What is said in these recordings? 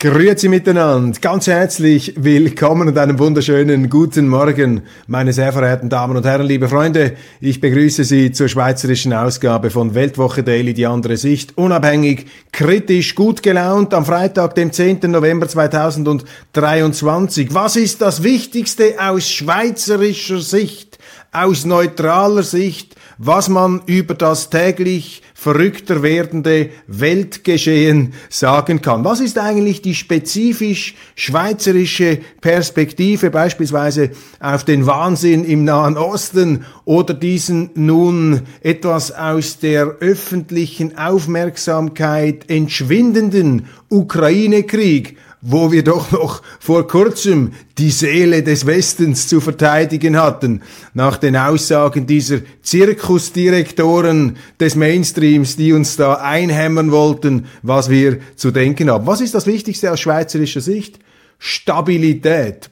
Grüezi miteinander, ganz herzlich willkommen und einen wunderschönen guten Morgen, meine sehr verehrten Damen und Herren, liebe Freunde. Ich begrüße Sie zur schweizerischen Ausgabe von Weltwoche Daily, die andere Sicht, unabhängig, kritisch, gut gelaunt am Freitag, dem 10. November 2023. Was ist das Wichtigste aus schweizerischer Sicht, aus neutraler Sicht, was man über das täglich verrückter werdende Weltgeschehen sagen kann. Was ist eigentlich die spezifisch schweizerische Perspektive beispielsweise auf den Wahnsinn im Nahen Osten oder diesen nun etwas aus der öffentlichen Aufmerksamkeit entschwindenden Ukraine-Krieg? Wo wir doch noch vor kurzem die Seele des Westens zu verteidigen hatten, nach den Aussagen dieser Zirkusdirektoren des Mainstreams, die uns da einhämmern wollten, was wir zu denken haben. Was ist das Wichtigste aus schweizerischer Sicht? Stabilität.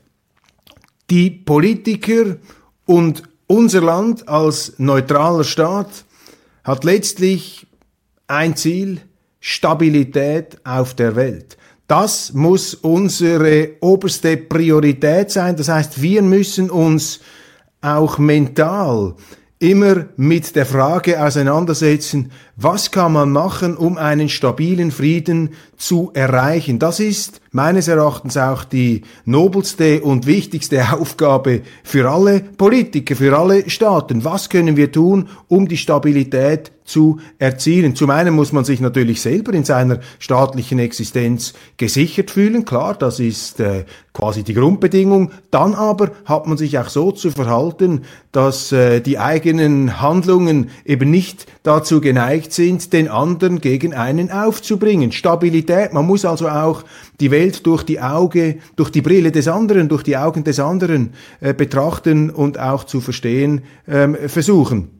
Die Politiker und unser Land als neutraler Staat hat letztlich ein Ziel, Stabilität auf der Welt. Das muss unsere oberste Priorität sein. Das heißt, wir müssen uns auch mental immer mit der Frage auseinandersetzen, was kann man machen, um einen stabilen Frieden zu erreichen. Das ist meines Erachtens auch die nobelste und wichtigste Aufgabe für alle Politiker, für alle Staaten. Was können wir tun, um die Stabilität zu erzielen. Zum einen muss man sich natürlich selber in seiner staatlichen Existenz gesichert fühlen, klar, das ist äh, quasi die Grundbedingung. Dann aber hat man sich auch so zu verhalten, dass äh, die eigenen Handlungen eben nicht dazu geneigt sind, den anderen gegen einen aufzubringen. Stabilität, man muss also auch die Welt durch die Auge, durch die Brille des anderen, durch die Augen des anderen äh, betrachten und auch zu verstehen ähm, versuchen.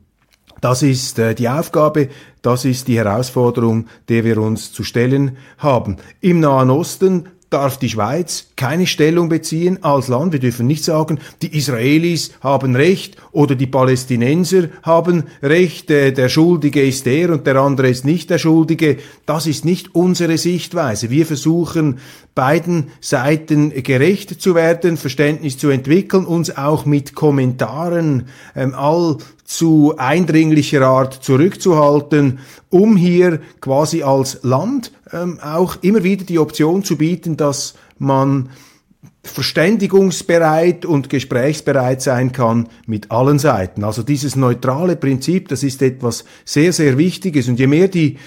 Das ist äh, die Aufgabe, das ist die Herausforderung, der wir uns zu stellen haben. Im Nahen Osten darf die Schweiz keine Stellung beziehen als Land. Wir dürfen nicht sagen, die Israelis haben Recht oder die Palästinenser haben Recht, äh, der Schuldige ist der und der andere ist nicht der Schuldige. Das ist nicht unsere Sichtweise. Wir versuchen beiden Seiten gerecht zu werden, Verständnis zu entwickeln, uns auch mit Kommentaren ähm, all zu eindringlicher Art zurückzuhalten, um hier quasi als Land ähm, auch immer wieder die Option zu bieten, dass man verständigungsbereit und gesprächsbereit sein kann mit allen Seiten. Also dieses neutrale Prinzip, das ist etwas sehr, sehr Wichtiges. Und je mehr die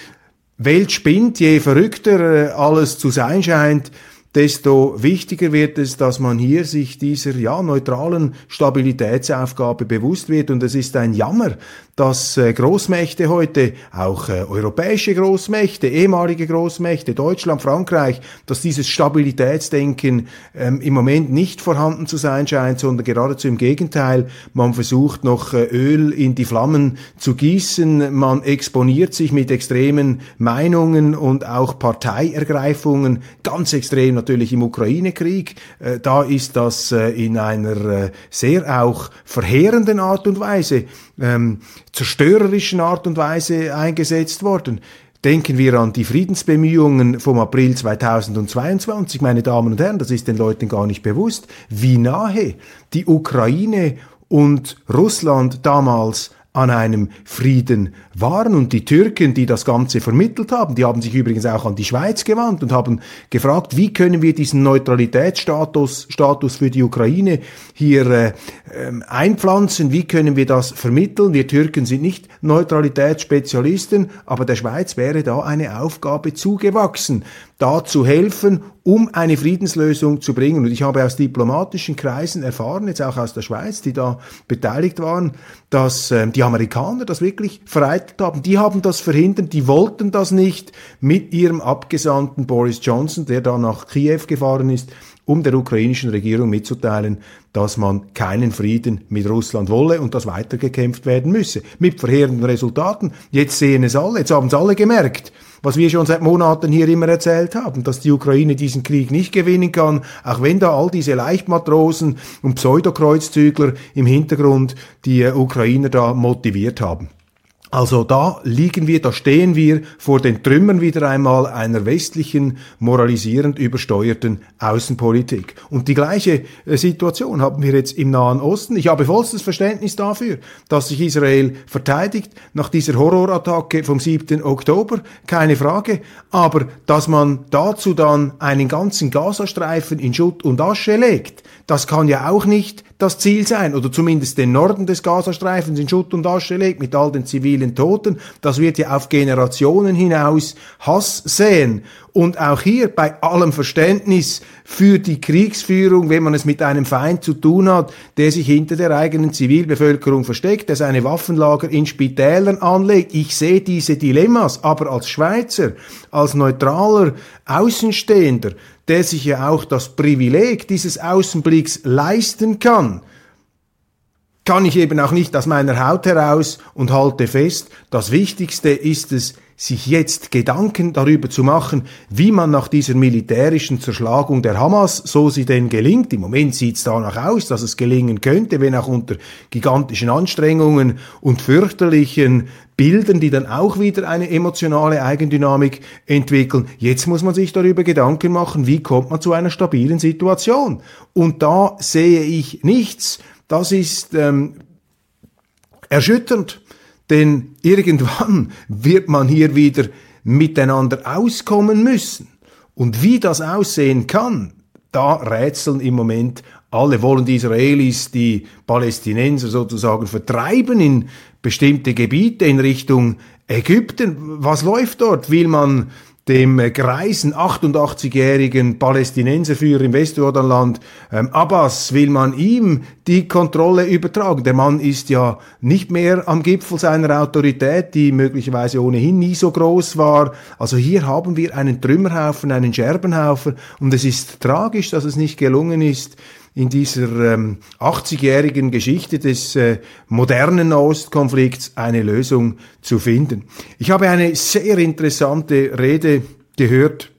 Welt spinnt, je verrückter äh, alles zu sein scheint, desto wichtiger wird es, dass man hier sich dieser ja, neutralen Stabilitätsaufgabe bewusst wird. Und es ist ein Jammer, dass äh, Großmächte heute, auch äh, europäische Großmächte, ehemalige Großmächte, Deutschland, Frankreich, dass dieses Stabilitätsdenken ähm, im Moment nicht vorhanden zu sein scheint, sondern geradezu im Gegenteil. Man versucht noch äh, Öl in die Flammen zu gießen, man exponiert sich mit extremen Meinungen und auch Parteiergreifungen, ganz extrem natürlich im Ukraine-Krieg. Äh, da ist das äh, in einer äh, sehr auch verheerenden Art und Weise, ähm, zerstörerischen Art und Weise eingesetzt worden. Denken wir an die Friedensbemühungen vom April 2022, meine Damen und Herren, das ist den Leuten gar nicht bewusst, wie nahe die Ukraine und Russland damals an einem Frieden waren. Und die Türken, die das Ganze vermittelt haben, die haben sich übrigens auch an die Schweiz gewandt und haben gefragt, wie können wir diesen Neutralitätsstatus Status für die Ukraine hier äh, ähm, einpflanzen, wie können wir das vermitteln. Wir Türken sind nicht Neutralitätsspezialisten, aber der Schweiz wäre da eine Aufgabe zugewachsen. Da zu helfen, um eine Friedenslösung zu bringen. Und ich habe aus diplomatischen Kreisen erfahren, jetzt auch aus der Schweiz, die da beteiligt waren, dass äh, die Amerikaner das wirklich vereitelt haben. Die haben das verhindert, die wollten das nicht mit ihrem Abgesandten Boris Johnson, der da nach Kiew gefahren ist, um der ukrainischen Regierung mitzuteilen, dass man keinen Frieden mit Russland wolle und dass weitergekämpft werden müsse. Mit verheerenden Resultaten. Jetzt sehen es alle, jetzt haben es alle gemerkt was wir schon seit Monaten hier immer erzählt haben, dass die Ukraine diesen Krieg nicht gewinnen kann, auch wenn da all diese Leichtmatrosen und Pseudokreuzzügler im Hintergrund die Ukrainer da motiviert haben. Also da liegen wir, da stehen wir vor den Trümmern wieder einmal einer westlichen, moralisierend übersteuerten Außenpolitik. Und die gleiche äh, Situation haben wir jetzt im Nahen Osten. Ich habe vollstes Verständnis dafür, dass sich Israel verteidigt nach dieser Horrorattacke vom 7. Oktober, keine Frage. Aber dass man dazu dann einen ganzen Gazastreifen in Schutt und Asche legt, das kann ja auch nicht das Ziel sein, oder zumindest den Norden des Gazastreifens in Schutt und Asche legt, mit all den zivilen Toten. Das wird ja auf Generationen hinaus Hass säen. Und auch hier bei allem Verständnis für die Kriegsführung, wenn man es mit einem Feind zu tun hat, der sich hinter der eigenen Zivilbevölkerung versteckt, der seine Waffenlager in Spitälern anlegt. Ich sehe diese Dilemmas, aber als Schweizer, als neutraler Außenstehender, der sich ja auch das Privileg dieses Außenblicks leisten kann, kann ich eben auch nicht aus meiner Haut heraus und halte fest, das Wichtigste ist es, sich jetzt Gedanken darüber zu machen, wie man nach dieser militärischen Zerschlagung der Hamas, so sie denn gelingt, im Moment sieht es danach aus, dass es gelingen könnte, wenn auch unter gigantischen Anstrengungen und fürchterlichen Bildern, die dann auch wieder eine emotionale Eigendynamik entwickeln. Jetzt muss man sich darüber Gedanken machen, wie kommt man zu einer stabilen Situation. Und da sehe ich nichts. Das ist ähm, erschütternd. Denn irgendwann wird man hier wieder miteinander auskommen müssen. Und wie das aussehen kann, da rätseln im Moment alle. Wollen die Israelis die Palästinenser sozusagen vertreiben in bestimmte Gebiete in Richtung Ägypten? Was läuft dort? Will man dem greisen 88-jährigen Palästinenserführer im Westjordanland ähm, Abbas will man ihm die Kontrolle übertragen. Der Mann ist ja nicht mehr am Gipfel seiner Autorität, die möglicherweise ohnehin nie so groß war. Also hier haben wir einen Trümmerhaufen, einen Scherbenhaufen und es ist tragisch, dass es nicht gelungen ist, in dieser ähm, 80-jährigen Geschichte des äh, modernen Ostkonflikts eine Lösung zu finden. Ich habe eine sehr interessante Rede gehört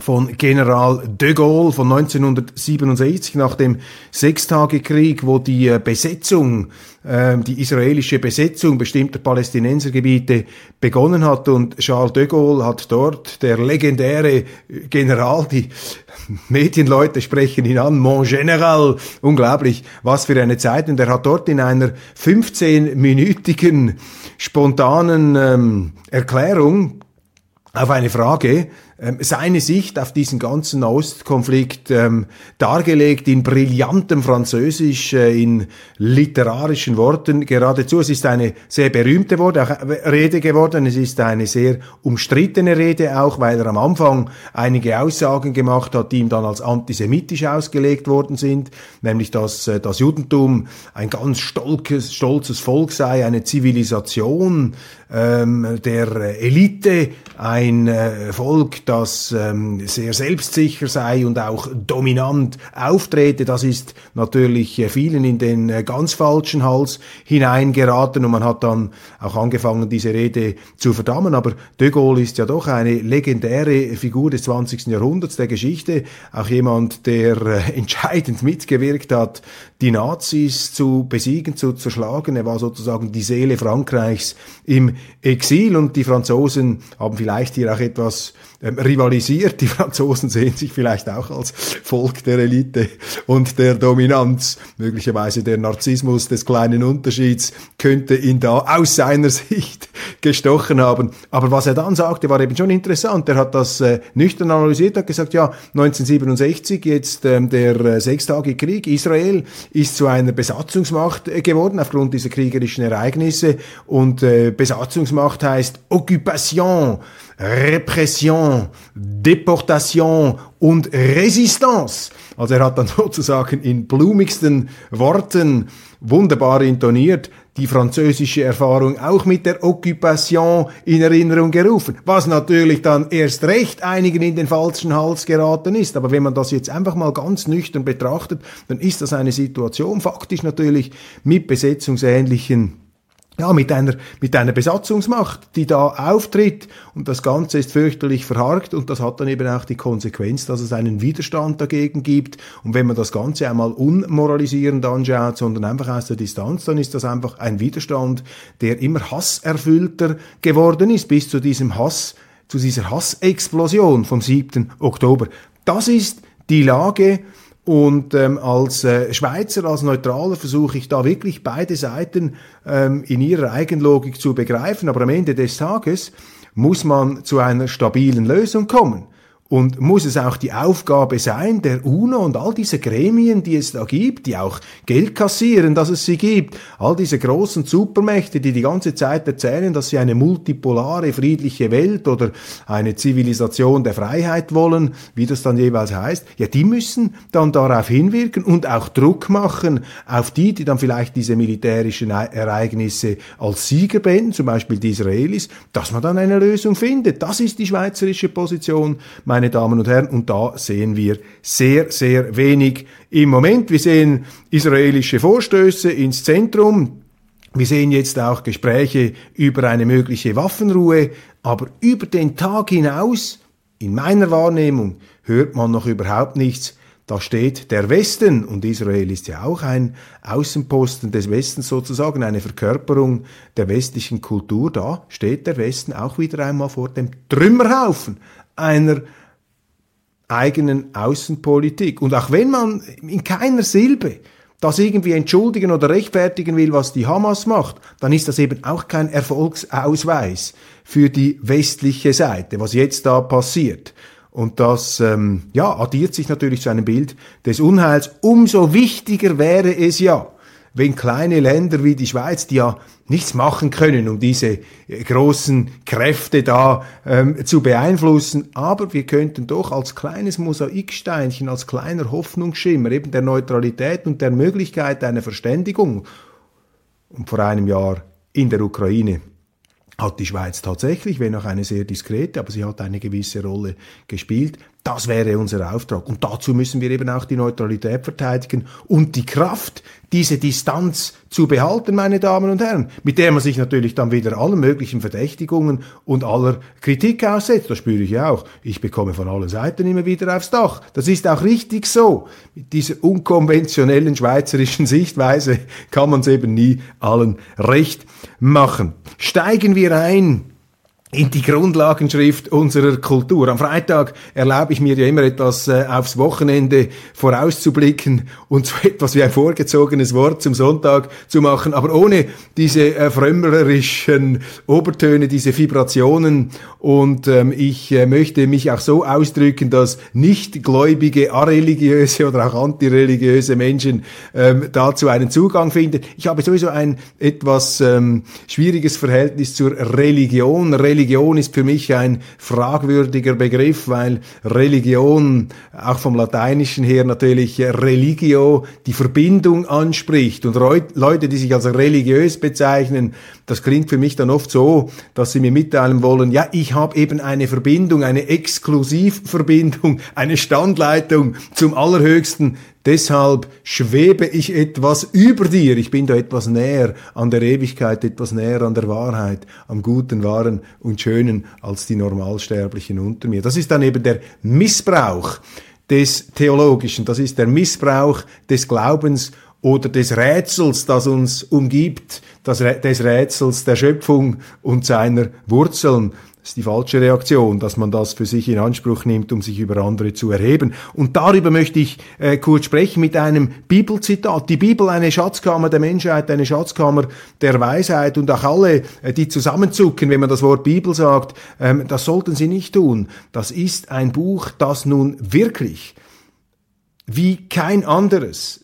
von General de Gaulle von 1967 nach dem Sechstagekrieg, wo die äh, Besetzung, äh, die israelische Besetzung bestimmter Palästinensergebiete begonnen hat. Und Charles de Gaulle hat dort der legendäre General, die Medienleute sprechen ihn an, Mon General, unglaublich, was für eine Zeit. Und er hat dort in einer 15-minütigen spontanen ähm, Erklärung auf eine Frage seine Sicht auf diesen ganzen Ostkonflikt ähm, dargelegt in brillantem Französisch, äh, in literarischen Worten geradezu. Es ist eine sehr berühmte Wort, auch äh, Rede geworden. Es ist eine sehr umstrittene Rede auch, weil er am Anfang einige Aussagen gemacht hat, die ihm dann als antisemitisch ausgelegt worden sind, nämlich dass äh, das Judentum ein ganz stolzes, stolzes Volk sei, eine Zivilisation ähm, der Elite, ein äh, Volk, das ähm, sehr selbstsicher sei und auch dominant auftrete. Das ist natürlich äh, vielen in den äh, ganz falschen Hals hineingeraten und man hat dann auch angefangen, diese Rede zu verdammen. Aber de Gaulle ist ja doch eine legendäre Figur des 20. Jahrhunderts, der Geschichte, auch jemand, der äh, entscheidend mitgewirkt hat, die Nazis zu besiegen, zu zerschlagen. Er war sozusagen die Seele Frankreichs im Exil und die Franzosen haben vielleicht hier auch etwas ähm, rivalisiert. Die Franzosen sehen sich vielleicht auch als Volk der Elite und der Dominanz. Möglicherweise der Narzissmus des kleinen Unterschieds könnte ihn da aus seiner Sicht gestochen haben. Aber was er dann sagte, war eben schon interessant. Er hat das äh, nüchtern analysiert, hat gesagt, ja, 1967 jetzt ähm, der äh, sechstage Krieg, Israel ist zu einer Besatzungsmacht äh, geworden aufgrund dieser kriegerischen Ereignisse und äh, Besatzungsmacht heißt Occupation Repression, Deportation und Resistance. Also er hat dann sozusagen in blumigsten Worten wunderbar intoniert, die französische Erfahrung auch mit der Occupation in Erinnerung gerufen, was natürlich dann erst recht einigen in den falschen Hals geraten ist. Aber wenn man das jetzt einfach mal ganz nüchtern betrachtet, dann ist das eine Situation faktisch natürlich mit besetzungsähnlichen ja, mit einer, mit einer Besatzungsmacht, die da auftritt und das Ganze ist fürchterlich verharkt und das hat dann eben auch die Konsequenz, dass es einen Widerstand dagegen gibt und wenn man das Ganze einmal unmoralisierend anschaut, sondern einfach aus der Distanz, dann ist das einfach ein Widerstand, der immer hasserfüllter geworden ist, bis zu diesem Hass, zu dieser Hassexplosion vom 7. Oktober. Das ist die Lage, und ähm, als äh, Schweizer, als Neutraler versuche ich da wirklich beide Seiten ähm, in ihrer Eigenlogik zu begreifen. Aber am Ende des Tages muss man zu einer stabilen Lösung kommen. Und muss es auch die Aufgabe sein, der UNO und all diese Gremien, die es da gibt, die auch Geld kassieren, dass es sie gibt, all diese großen Supermächte, die die ganze Zeit erzählen, dass sie eine multipolare, friedliche Welt oder eine Zivilisation der Freiheit wollen, wie das dann jeweils heißt, ja, die müssen dann darauf hinwirken und auch Druck machen auf die, die dann vielleicht diese militärischen Ereignisse als Sieger beenden, zum Beispiel die Israelis, dass man dann eine Lösung findet. Das ist die schweizerische Position meine Damen und Herren. Und da sehen wir sehr, sehr wenig im Moment. Wir sehen israelische Vorstöße ins Zentrum. Wir sehen jetzt auch Gespräche über eine mögliche Waffenruhe. Aber über den Tag hinaus, in meiner Wahrnehmung, hört man noch überhaupt nichts. Da steht der Westen, und Israel ist ja auch ein Außenposten des Westens sozusagen, eine Verkörperung der westlichen Kultur, da steht der Westen auch wieder einmal vor dem Trümmerhaufen einer eigenen Außenpolitik. Und auch wenn man in keiner Silbe das irgendwie entschuldigen oder rechtfertigen will, was die Hamas macht, dann ist das eben auch kein Erfolgsausweis für die westliche Seite, was jetzt da passiert. Und das ähm, ja, addiert sich natürlich zu einem Bild des Unheils. Umso wichtiger wäre es ja, wenn kleine Länder wie die Schweiz, die ja nichts machen können, um diese äh, großen Kräfte da ähm, zu beeinflussen, aber wir könnten doch als kleines Mosaiksteinchen, als kleiner Hoffnungsschimmer eben der Neutralität und der Möglichkeit einer Verständigung, und vor einem Jahr in der Ukraine hat die Schweiz tatsächlich, wenn auch eine sehr diskrete, aber sie hat eine gewisse Rolle gespielt, das wäre unser Auftrag. Und dazu müssen wir eben auch die Neutralität verteidigen und die Kraft, diese Distanz zu behalten, meine Damen und Herren, mit der man sich natürlich dann wieder allen möglichen Verdächtigungen und aller Kritik aussetzt. Das spüre ich ja auch. Ich bekomme von allen Seiten immer wieder aufs Dach. Das ist auch richtig so. Mit dieser unkonventionellen schweizerischen Sichtweise kann man es eben nie allen recht machen. Steigen wir ein in die Grundlagenschrift unserer Kultur. Am Freitag erlaube ich mir ja immer etwas äh, aufs Wochenende vorauszublicken und so etwas wie ein vorgezogenes Wort zum Sonntag zu machen, aber ohne diese äh, frömmlerischen Obertöne, diese Vibrationen. Und ähm, ich äh, möchte mich auch so ausdrücken, dass nichtgläubige, areligiöse oder auch antireligiöse Menschen ähm, dazu einen Zugang finden. Ich habe sowieso ein etwas ähm, schwieriges Verhältnis zur Religion. Religion Religion ist für mich ein fragwürdiger Begriff, weil Religion auch vom Lateinischen her natürlich religio die Verbindung anspricht und Leute, die sich als religiös bezeichnen, das klingt für mich dann oft so, dass sie mir mitteilen wollen, ja, ich habe eben eine Verbindung, eine Exklusivverbindung, eine Standleitung zum Allerhöchsten. Deshalb schwebe ich etwas über dir. Ich bin da etwas näher an der Ewigkeit, etwas näher an der Wahrheit, am Guten, Wahren und Schönen als die Normalsterblichen unter mir. Das ist dann eben der Missbrauch des Theologischen. Das ist der Missbrauch des Glaubens oder des Rätsels, das uns umgibt, des Rätsels der Schöpfung und seiner Wurzeln. Ist die falsche Reaktion, dass man das für sich in Anspruch nimmt, um sich über andere zu erheben. Und darüber möchte ich äh, kurz sprechen mit einem Bibelzitat. Die Bibel, eine Schatzkammer der Menschheit, eine Schatzkammer der Weisheit und auch alle, äh, die zusammenzucken, wenn man das Wort Bibel sagt, ähm, das sollten sie nicht tun. Das ist ein Buch, das nun wirklich wie kein anderes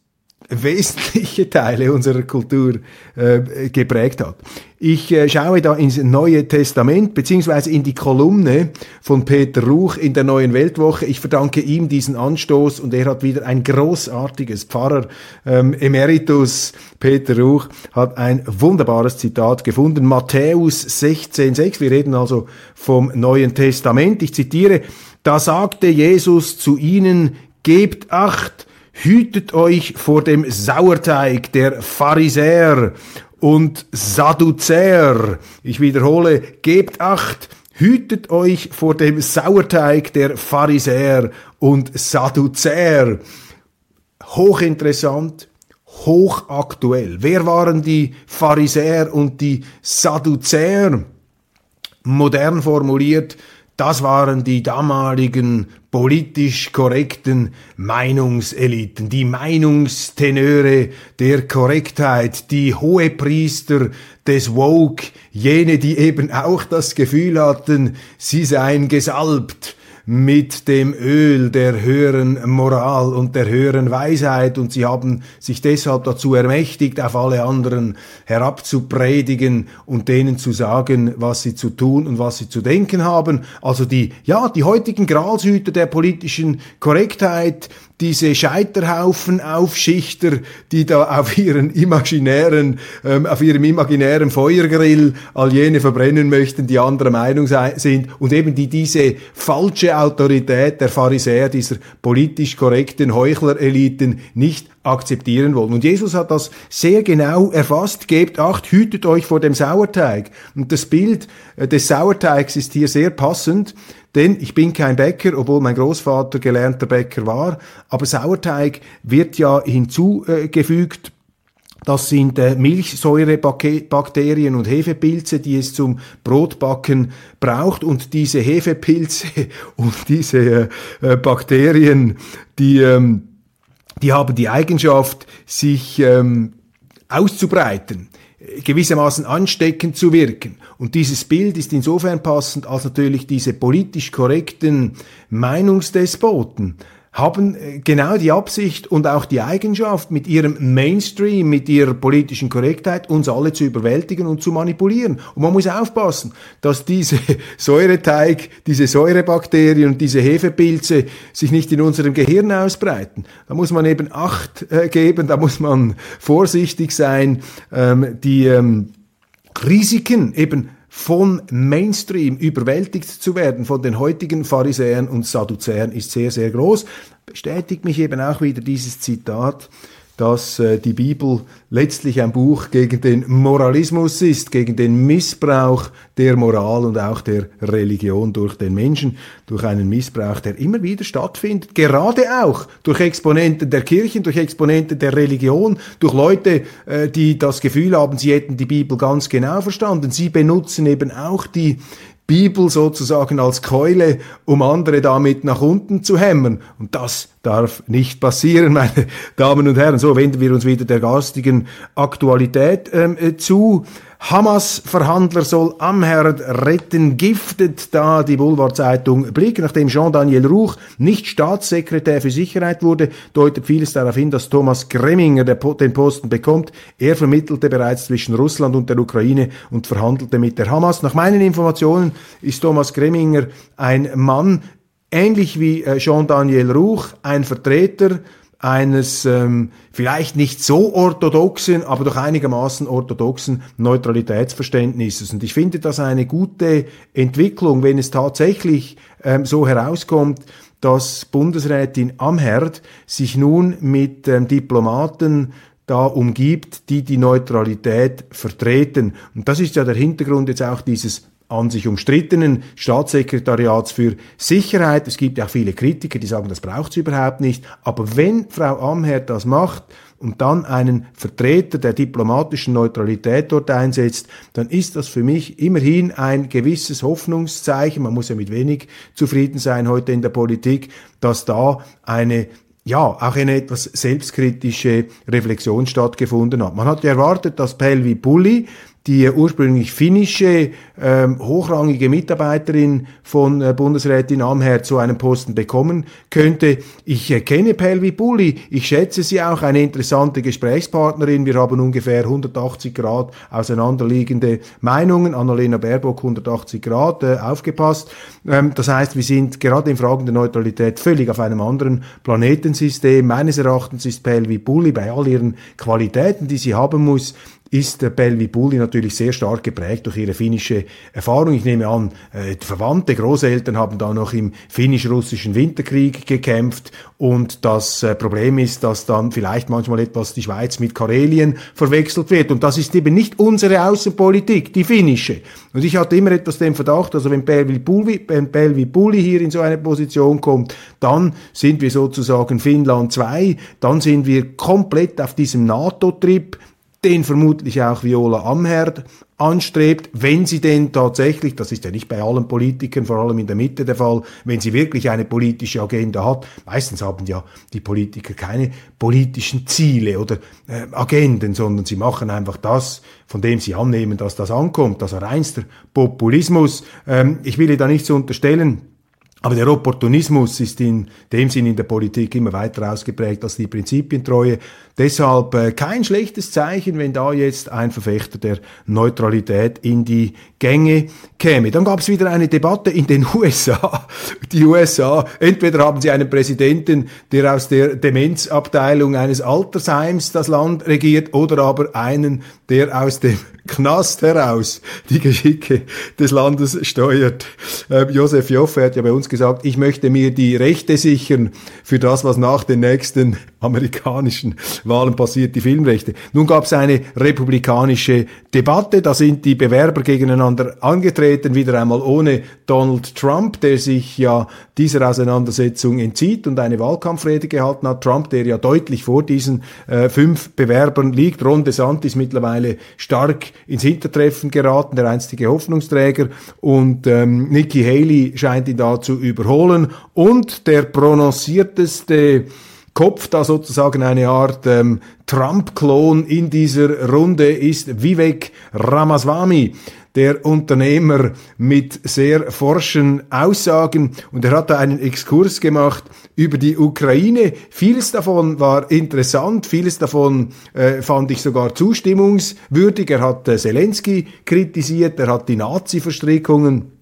wesentliche Teile unserer Kultur äh, geprägt hat. Ich äh, schaue da ins Neue Testament beziehungsweise in die Kolumne von Peter Ruch in der Neuen Weltwoche. Ich verdanke ihm diesen Anstoß und er hat wieder ein großartiges Pfarrer ähm, Emeritus Peter Ruch hat ein wunderbares Zitat gefunden. Matthäus 16,6. Wir reden also vom Neuen Testament. Ich zitiere: Da sagte Jesus zu ihnen: Gebt acht Hütet euch vor dem Sauerteig der Pharisäer und Sadduzäer. Ich wiederhole, gebt acht, hütet euch vor dem Sauerteig der Pharisäer und Sadduzäer. Hochinteressant, hochaktuell. Wer waren die Pharisäer und die Sadduzäer? Modern formuliert, das waren die damaligen politisch korrekten Meinungseliten, die Meinungstenöre der Korrektheit, die Hohepriester des Woke, jene, die eben auch das Gefühl hatten, sie seien gesalbt mit dem Öl der höheren Moral und der höheren Weisheit und sie haben sich deshalb dazu ermächtigt, auf alle anderen herabzupredigen und denen zu sagen, was sie zu tun und was sie zu denken haben. Also die, ja, die heutigen Gralshüter der politischen Korrektheit, diese Scheiterhaufen-Aufschichter, die da auf ihren imaginären, ähm, auf ihrem imaginären Feuergrill all jene verbrennen möchten, die anderer Meinung sind und eben die diese falsche Autorität der Pharisäer, dieser politisch korrekten Heuchlereliten nicht akzeptieren wollen. Und Jesus hat das sehr genau erfasst. Gebt acht, hütet euch vor dem Sauerteig. Und das Bild äh, des Sauerteigs ist hier sehr passend. Denn ich bin kein Bäcker, obwohl mein Großvater gelernter Bäcker war. Aber Sauerteig wird ja hinzugefügt das sind äh, Milchsäurebakterien und Hefepilze, die es zum Brotbacken braucht. Und diese Hefepilze und diese äh, Bakterien, die, ähm, die haben die Eigenschaft, sich ähm, auszubreiten gewissermaßen ansteckend zu wirken. Und dieses Bild ist insofern passend, als natürlich diese politisch korrekten Meinungsdespoten haben äh, genau die Absicht und auch die Eigenschaft, mit ihrem Mainstream, mit ihrer politischen Korrektheit uns alle zu überwältigen und zu manipulieren. Und man muss aufpassen, dass diese Säureteig, diese Säurebakterien und diese Hefepilze sich nicht in unserem Gehirn ausbreiten. Da muss man eben Acht äh, geben, da muss man vorsichtig sein, ähm, die ähm, Risiken eben von Mainstream überwältigt zu werden von den heutigen Pharisäern und Sadduzäern ist sehr, sehr groß. Bestätigt mich eben auch wieder dieses Zitat dass äh, die Bibel letztlich ein Buch gegen den Moralismus ist, gegen den Missbrauch der Moral und auch der Religion durch den Menschen, durch einen Missbrauch, der immer wieder stattfindet, gerade auch durch Exponenten der Kirchen, durch Exponenten der Religion, durch Leute, äh, die das Gefühl haben, sie hätten die Bibel ganz genau verstanden. Sie benutzen eben auch die Bibel sozusagen als Keule, um andere damit nach unten zu hämmern. Und das darf nicht passieren, meine Damen und Herren. So wenden wir uns wieder der garstigen Aktualität ähm, äh, zu. Hamas-Verhandler soll Amherd retten, giftet da die Boulevard-Zeitung Blick. Nachdem Jean-Daniel Ruch nicht Staatssekretär für Sicherheit wurde, deutet vieles darauf hin, dass Thomas Gremminger den Posten bekommt. Er vermittelte bereits zwischen Russland und der Ukraine und verhandelte mit der Hamas. Nach meinen Informationen ist Thomas Gremminger ein Mann, ähnlich wie äh, Jean-Daniel Ruch, ein Vertreter eines ähm, vielleicht nicht so orthodoxen, aber doch einigermaßen orthodoxen Neutralitätsverständnisses. Und ich finde das eine gute Entwicklung, wenn es tatsächlich ähm, so herauskommt, dass Bundesrätin Amherd sich nun mit ähm, Diplomaten da umgibt, die die Neutralität vertreten. Und das ist ja der Hintergrund jetzt auch dieses an sich umstrittenen Staatssekretariats für Sicherheit. Es gibt ja auch viele Kritiker, die sagen, das braucht es überhaupt nicht. Aber wenn Frau Amherd das macht und dann einen Vertreter der diplomatischen Neutralität dort einsetzt, dann ist das für mich immerhin ein gewisses Hoffnungszeichen. Man muss ja mit wenig zufrieden sein heute in der Politik, dass da eine ja, auch eine etwas selbstkritische Reflexion stattgefunden hat. Man hat erwartet, dass Pelvi Bulli die ursprünglich finnische ähm, hochrangige Mitarbeiterin von äh, Bundesrätin Amher zu einem Posten bekommen könnte. Ich äh, kenne Pelvi Bulli, ich schätze sie auch, eine interessante Gesprächspartnerin. Wir haben ungefähr 180 Grad auseinanderliegende Meinungen. Annalena Baerbock 180 Grad, äh, aufgepasst. Ähm, das heißt, wir sind gerade in Fragen der Neutralität völlig auf einem anderen Planetensystem. Meines Erachtens ist Pelvi Bulli bei all ihren Qualitäten, die sie haben muss, ist der Belvi Bulli natürlich sehr stark geprägt durch ihre finnische Erfahrung. Ich nehme an, äh, Verwandte, Großeltern haben da noch im finnisch-russischen Winterkrieg gekämpft und das äh, Problem ist, dass dann vielleicht manchmal etwas die Schweiz mit Karelien verwechselt wird und das ist eben nicht unsere Außenpolitik, die finnische. Und ich hatte immer etwas den Verdacht, also wenn Belvi Bulli, wenn Belvi Bulli hier in so eine Position kommt, dann sind wir sozusagen Finnland 2, dann sind wir komplett auf diesem NATO-Trip, den vermutlich auch Viola Amherd anstrebt, wenn sie denn tatsächlich, das ist ja nicht bei allen Politikern, vor allem in der Mitte der Fall, wenn sie wirklich eine politische Agenda hat, meistens haben ja die Politiker keine politischen Ziele oder äh, Agenden, sondern sie machen einfach das, von dem sie annehmen, dass das ankommt, also reinster Populismus. Ähm, ich will da nichts unterstellen, aber der Opportunismus ist in dem Sinn in der Politik immer weiter ausgeprägt als die Prinzipientreue. Deshalb äh, kein schlechtes Zeichen, wenn da jetzt ein Verfechter der Neutralität in die Gänge käme. Dann gab es wieder eine Debatte in den USA. Die USA, entweder haben sie einen Präsidenten, der aus der Demenzabteilung eines Altersheims das Land regiert, oder aber einen, der aus dem Knast heraus die Geschicke des Landes steuert. Ähm, Josef Joffe hat ja bei uns gesagt, ich möchte mir die Rechte sichern für das, was nach den nächsten amerikanischen Wahlen passiert, die Filmrechte. Nun gab es eine republikanische Debatte, da sind die Bewerber gegeneinander angetreten, wieder einmal ohne Donald Trump, der sich ja dieser Auseinandersetzung entzieht und eine Wahlkampfrede gehalten hat. Trump, der ja deutlich vor diesen äh, fünf Bewerbern liegt. Ron DeSantis mittlerweile stark ins Hintertreffen geraten, der einstige Hoffnungsträger. Und ähm, Nikki Haley scheint ihn da zu überholen. Und der prononcierteste Kopf da sozusagen eine Art ähm, Trump-Klon in dieser Runde ist Vivek Ramaswamy, der Unternehmer mit sehr forschen Aussagen und er hat da einen Exkurs gemacht über die Ukraine. Vieles davon war interessant, vieles davon äh, fand ich sogar zustimmungswürdig. Er hat äh, Zelensky kritisiert, er hat die Nazi-Verstrickungen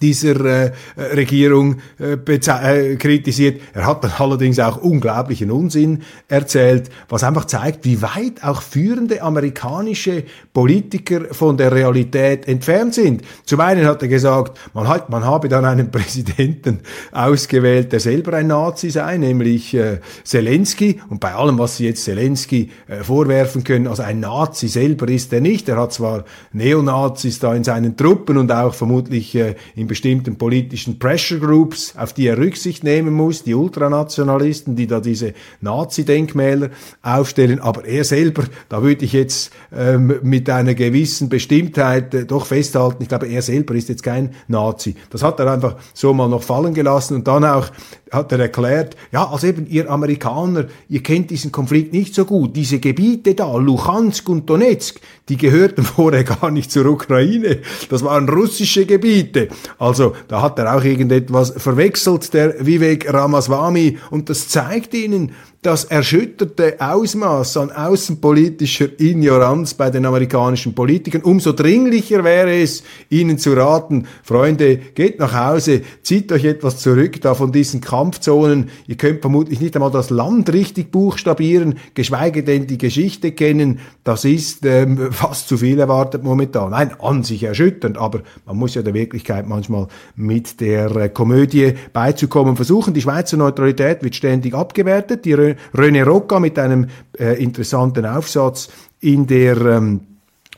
dieser äh, Regierung äh, äh, kritisiert. Er hat dann allerdings auch unglaublichen Unsinn erzählt, was einfach zeigt, wie weit auch führende amerikanische Politiker von der Realität entfernt sind. Zum einen hat er gesagt, man, hat, man habe dann einen Präsidenten ausgewählt, der selber ein Nazi sei, nämlich äh, Zelensky. Und bei allem, was sie jetzt Zelensky äh, vorwerfen können, also ein Nazi selber ist er nicht. Er hat zwar Neonazis da in seinen Truppen und auch vermutlich äh, in bestimmten politischen Pressure Groups, auf die er Rücksicht nehmen muss, die Ultranationalisten, die da diese Nazi-Denkmäler aufstellen. Aber er selber, da würde ich jetzt ähm, mit einer gewissen Bestimmtheit äh, doch festhalten, ich glaube, er selber ist jetzt kein Nazi. Das hat er einfach so mal noch fallen gelassen und dann auch hat er erklärt, ja, also eben ihr Amerikaner, ihr kennt diesen Konflikt nicht so gut. Diese Gebiete da, Luhansk und Donetsk, die gehörten vorher gar nicht zur Ukraine. Das waren russische Gebiete. Also da hat er auch irgendetwas verwechselt, der Vivek Ramaswamy. Und das zeigt ihnen, das erschütterte Ausmaß an außenpolitischer Ignoranz bei den amerikanischen Politikern. Umso dringlicher wäre es, ihnen zu raten, Freunde, geht nach Hause, zieht euch etwas zurück da von diesen Kampfzonen. Ihr könnt vermutlich nicht einmal das Land richtig buchstabieren, geschweige denn die Geschichte kennen. Das ist ähm, fast zu viel erwartet momentan. Nein, an sich erschütternd, aber man muss ja der Wirklichkeit manchmal mit der äh, Komödie beizukommen versuchen. Die Schweizer Neutralität wird ständig abgewertet. Die René Rocca mit einem äh, interessanten Aufsatz in der ähm,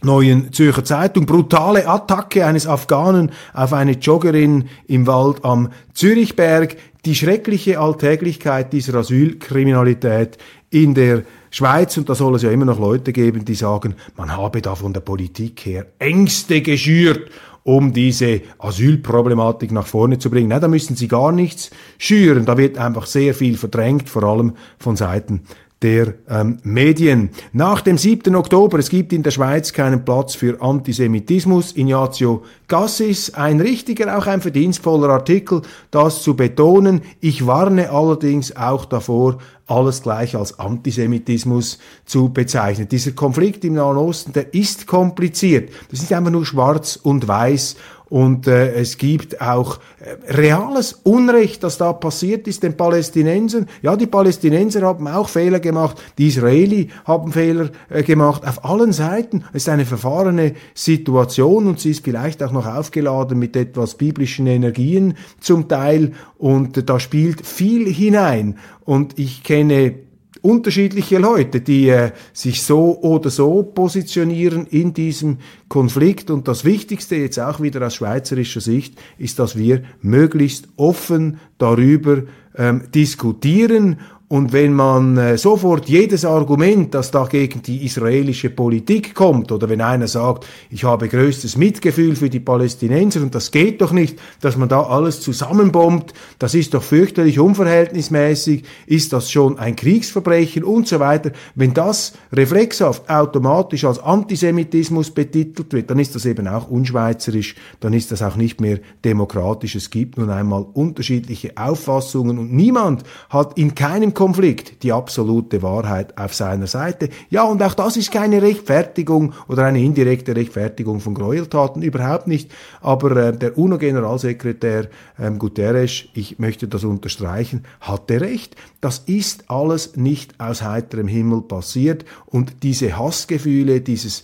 Neuen Zürcher Zeitung. Brutale Attacke eines Afghanen auf eine Joggerin im Wald am Zürichberg. Die schreckliche Alltäglichkeit dieser Asylkriminalität in der Schweiz, und da soll es ja immer noch Leute geben, die sagen, man habe da von der Politik her Ängste geschürt um diese Asylproblematik nach vorne zu bringen. Nein, da müssen sie gar nichts schüren. Da wird einfach sehr viel verdrängt, vor allem von Seiten der ähm, Medien. Nach dem 7. Oktober, es gibt in der Schweiz keinen Platz für Antisemitismus. Ignazio Gassis, ein richtiger, auch ein verdienstvoller Artikel, das zu betonen. Ich warne allerdings auch davor, alles gleich als Antisemitismus zu bezeichnen. Dieser Konflikt im Nahen Osten, der ist kompliziert. Das ist einfach nur schwarz und weiß und äh, es gibt auch äh, reales Unrecht, das da passiert ist den Palästinensern. Ja, die Palästinenser haben auch Fehler gemacht, die Israeli haben Fehler äh, gemacht, auf allen Seiten. Ist eine verfahrene Situation und sie ist vielleicht auch noch aufgeladen mit etwas biblischen Energien zum Teil und äh, da spielt viel hinein. Und ich kenne unterschiedliche Leute, die äh, sich so oder so positionieren in diesem Konflikt. Und das Wichtigste jetzt auch wieder aus schweizerischer Sicht ist, dass wir möglichst offen darüber ähm, diskutieren und wenn man äh, sofort jedes Argument, das da gegen die israelische Politik kommt, oder wenn einer sagt, ich habe größtes Mitgefühl für die Palästinenser und das geht doch nicht, dass man da alles zusammenbombt, das ist doch fürchterlich unverhältnismäßig, ist das schon ein Kriegsverbrechen und so weiter. Wenn das reflexhaft automatisch als Antisemitismus betitelt wird, dann ist das eben auch unschweizerisch, dann ist das auch nicht mehr demokratisch. Es gibt nun einmal unterschiedliche Auffassungen und niemand hat in keinem Konflikt die absolute Wahrheit auf seiner Seite. Ja, und auch das ist keine Rechtfertigung oder eine indirekte Rechtfertigung von Gräueltaten, überhaupt nicht. Aber äh, der UNO-Generalsekretär ähm, Guterres, ich möchte das unterstreichen, hatte recht. Das ist alles nicht aus heiterem Himmel passiert und diese Hassgefühle, dieses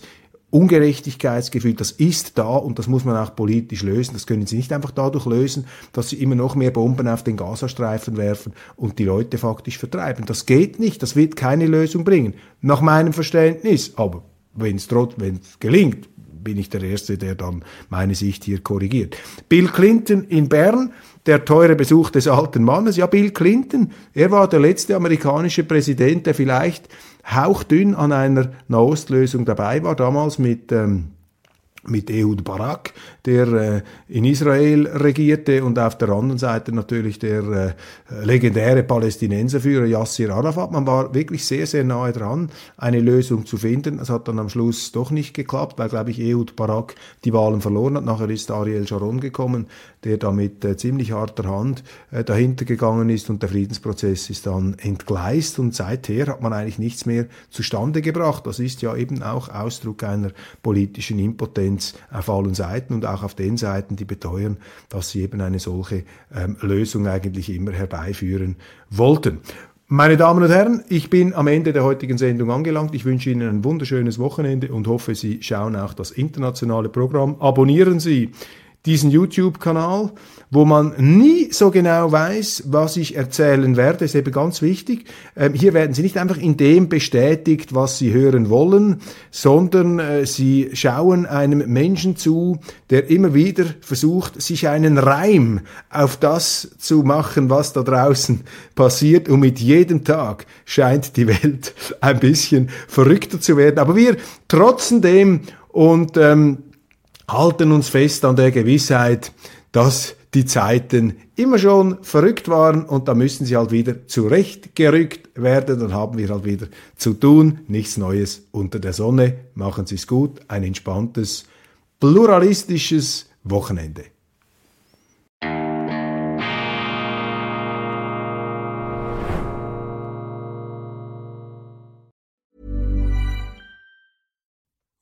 Ungerechtigkeitsgefühl, das ist da und das muss man auch politisch lösen. Das können Sie nicht einfach dadurch lösen, dass Sie immer noch mehr Bomben auf den Gazastreifen werfen und die Leute faktisch vertreiben. Das geht nicht, das wird keine Lösung bringen, nach meinem Verständnis. Aber wenn es gelingt, bin ich der Erste, der dann meine Sicht hier korrigiert. Bill Clinton in Bern, der teure Besuch des alten Mannes. Ja, Bill Clinton, er war der letzte amerikanische Präsident, der vielleicht hauchdünn an einer Nahostlösung dabei war, damals mit ähm, mit Ehud Barak, der äh, in Israel regierte und auf der anderen Seite natürlich der äh, legendäre Palästinenserführer Yassir Arafat. Man war wirklich sehr, sehr nahe dran, eine Lösung zu finden. Es hat dann am Schluss doch nicht geklappt, weil, glaube ich, Ehud Barak die Wahlen verloren hat. Nachher ist Ariel Sharon gekommen, der da mit äh, ziemlich harter Hand äh, dahinter gegangen ist und der Friedensprozess ist dann entgleist und seither hat man eigentlich nichts mehr zustande gebracht. Das ist ja eben auch Ausdruck einer politischen Impotenz auf allen Seiten und auch auf den Seiten, die beteuern, dass sie eben eine solche ähm, Lösung eigentlich immer herbeiführen wollten. Meine Damen und Herren, ich bin am Ende der heutigen Sendung angelangt. Ich wünsche Ihnen ein wunderschönes Wochenende und hoffe, Sie schauen auch das internationale Programm. Abonnieren Sie diesen YouTube-Kanal, wo man nie so genau weiß, was ich erzählen werde, ist eben ganz wichtig. Ähm, hier werden Sie nicht einfach in dem bestätigt, was Sie hören wollen, sondern äh, Sie schauen einem Menschen zu, der immer wieder versucht, sich einen Reim auf das zu machen, was da draußen passiert. Und mit jedem Tag scheint die Welt ein bisschen verrückter zu werden. Aber wir trotzen dem und ähm, halten uns fest an der Gewissheit, dass die Zeiten immer schon verrückt waren und da müssen sie halt wieder zurechtgerückt werden. Dann haben wir halt wieder zu tun. Nichts Neues unter der Sonne. Machen Sie es gut. Ein entspanntes, pluralistisches Wochenende.